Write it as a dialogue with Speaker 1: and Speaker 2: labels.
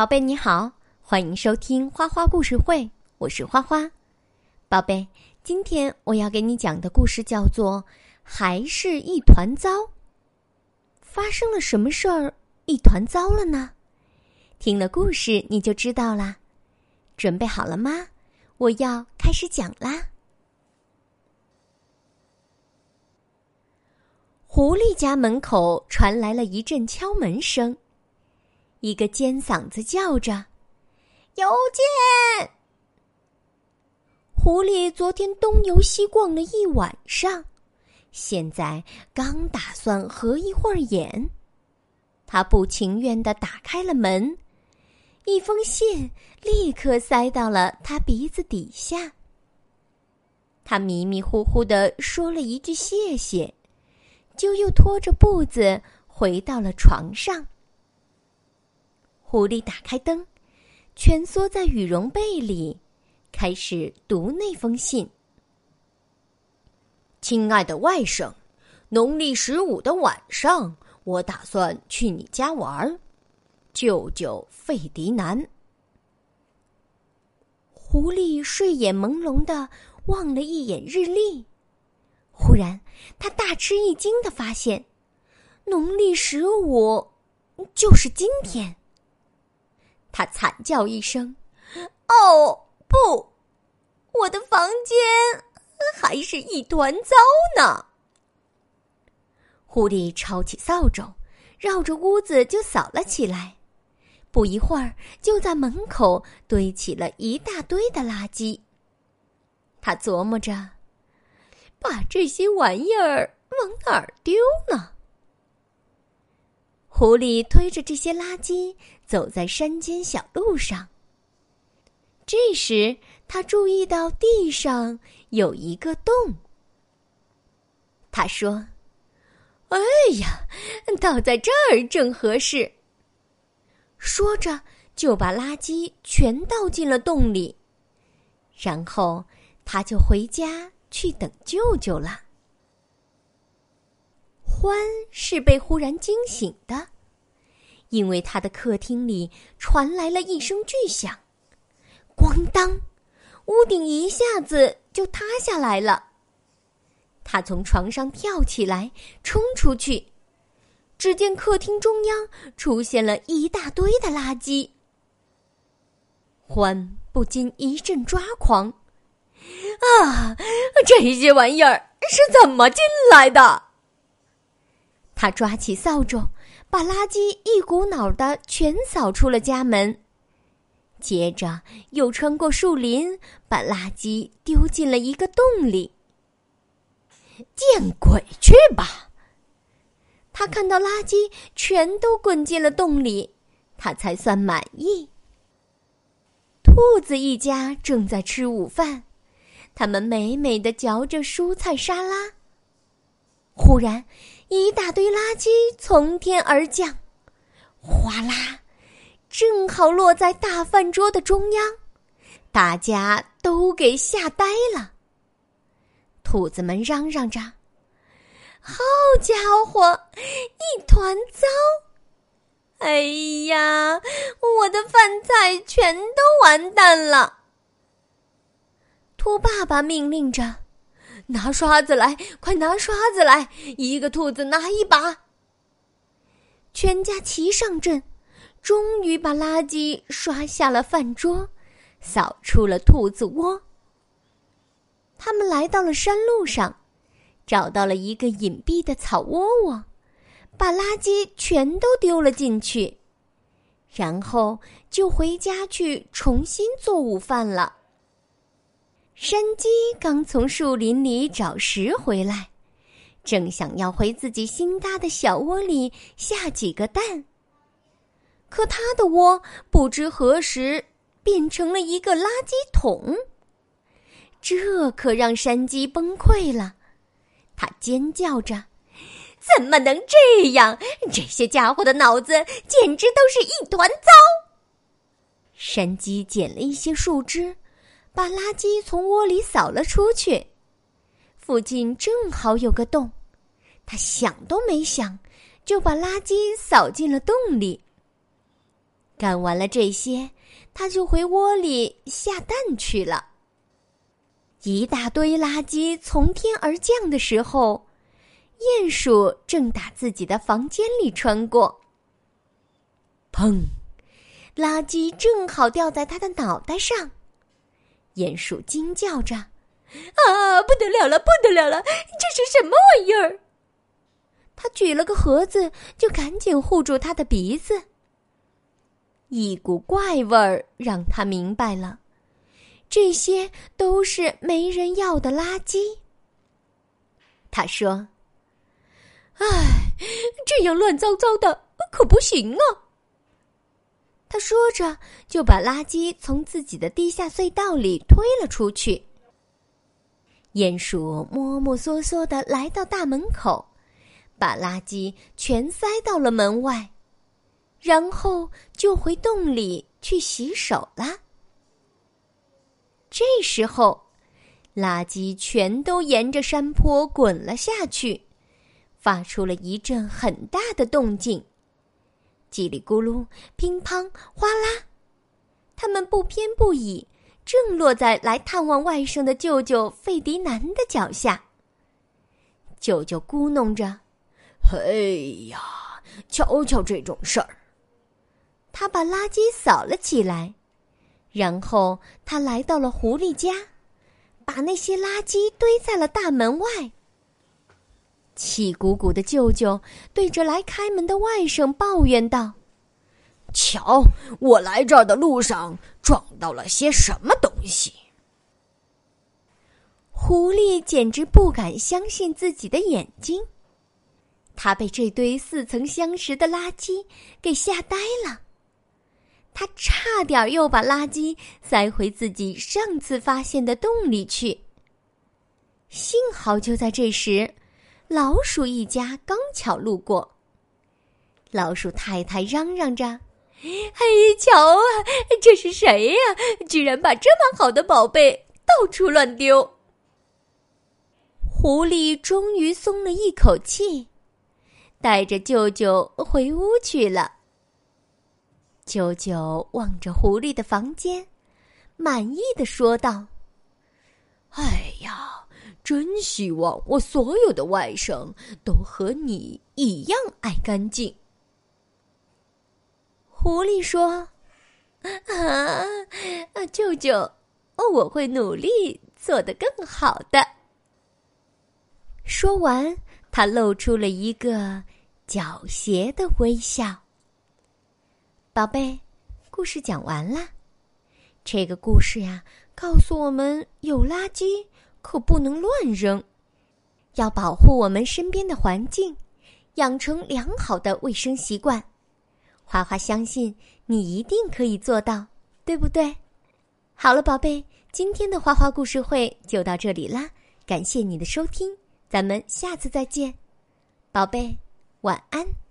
Speaker 1: 宝贝你好，欢迎收听花花故事会，我是花花。宝贝，今天我要给你讲的故事叫做《还是一团糟》。发生了什么事儿，一团糟了呢？听了故事你就知道啦。准备好了吗？我要开始讲啦。狐狸家门口传来了一阵敲门声。一个尖嗓子叫着：“邮件！”狐狸昨天东游西逛了一晚上，现在刚打算合一会儿眼，他不情愿的打开了门，一封信立刻塞到了他鼻子底下。他迷迷糊糊的说了一句谢谢，就又拖着步子回到了床上。狐狸打开灯，蜷缩在羽绒被里，开始读那封信。亲爱的外甥，农历十五的晚上，我打算去你家玩。舅舅费迪南。狐狸睡眼朦胧的望了一眼日历，忽然他大吃一惊的发现，农历十五就是今天。他惨叫一声：“哦，不！我的房间还是一团糟呢！”狐狸抄起扫帚，绕着屋子就扫了起来。不一会儿，就在门口堆起了一大堆的垃圾。他琢磨着：“把这些玩意儿往哪儿丢呢？”狐狸推着这些垃圾走在山间小路上。这时，他注意到地上有一个洞。他说：“哎呀，倒在这儿正合适。”说着，就把垃圾全倒进了洞里。然后，他就回家去等舅舅了。欢是被忽然惊醒的，因为他的客厅里传来了一声巨响，咣当，屋顶一下子就塌下来了。他从床上跳起来，冲出去，只见客厅中央出现了一大堆的垃圾。欢不禁一阵抓狂，啊，这些玩意儿是怎么进来的？他抓起扫帚，把垃圾一股脑的全扫出了家门，接着又穿过树林，把垃圾丢进了一个洞里。见鬼去吧！他看到垃圾全都滚进了洞里，他才算满意。兔子一家正在吃午饭，他们美美的嚼着蔬菜沙拉。忽然，一大堆垃圾从天而降，哗啦，正好落在大饭桌的中央，大家都给吓呆了。兔子们嚷嚷着：“好家伙，一团糟！哎呀，我的饭菜全都完蛋了！”兔爸爸命令着。拿刷子来，快拿刷子来！一个兔子拿一把。全家齐上阵，终于把垃圾刷下了饭桌，扫出了兔子窝。他们来到了山路上，找到了一个隐蔽的草窝窝，把垃圾全都丢了进去，然后就回家去重新做午饭了。山鸡刚从树林里找食回来，正想要回自己新搭的小窝里下几个蛋。可它的窝不知何时变成了一个垃圾桶，这可让山鸡崩溃了。它尖叫着：“怎么能这样？这些家伙的脑子简直都是一团糟！”山鸡捡了一些树枝。把垃圾从窝里扫了出去，附近正好有个洞，他想都没想，就把垃圾扫进了洞里。干完了这些，他就回窝里下蛋去了。一大堆垃圾从天而降的时候，鼹鼠正打自己的房间里穿过。砰！垃圾正好掉在他的脑袋上，鼹鼠惊叫着：“啊，不得了了，不得了了！这是什么玩意儿？”他举了个盒子，就赶紧护住他的鼻子。一股怪味儿让他明白了。这些都是没人要的垃圾。他说：“哎，这样乱糟糟的可不行啊！”他说着，就把垃圾从自己的地下隧道里推了出去。鼹鼠摸摸索索的来到大门口，把垃圾全塞到了门外，然后就回洞里去洗手了。这时候，垃圾全都沿着山坡滚了下去，发出了一阵很大的动静，叽里咕噜、乒乓、哗啦，它们不偏不倚，正落在来探望外甥的舅舅费迪南的脚下。舅舅咕哝着：“
Speaker 2: 嘿呀，瞧瞧这种事儿！”
Speaker 1: 他把垃圾扫了起来。然后他来到了狐狸家，把那些垃圾堆在了大门外。气鼓鼓的舅舅对着来开门的外甥抱怨道：“
Speaker 2: 瞧，我来这儿的路上撞到了些什么东西？”
Speaker 1: 狐狸简直不敢相信自己的眼睛，他被这堆似曾相识的垃圾给吓呆了。他差点又把垃圾塞回自己上次发现的洞里去。幸好就在这时，老鼠一家刚巧路过。老鼠太太嚷嚷着：“嘿，瞧啊，这是谁呀？居然把这么好的宝贝到处乱丢！”狐狸终于松了一口气，带着舅舅回屋去了。舅舅望着狐狸的房间，满意的说道：“
Speaker 2: 哎呀，真希望我所有的外甥都和你一样爱干净。”
Speaker 1: 狐狸说：“啊，舅舅，哦我会努力做得更好的。”说完，他露出了一个狡黠的微笑。宝贝，故事讲完了。这个故事呀，告诉我们有垃圾可不能乱扔，要保护我们身边的环境，养成良好的卫生习惯。花花相信你一定可以做到，对不对？好了，宝贝，今天的花花故事会就到这里啦，感谢你的收听，咱们下次再见，宝贝，晚安。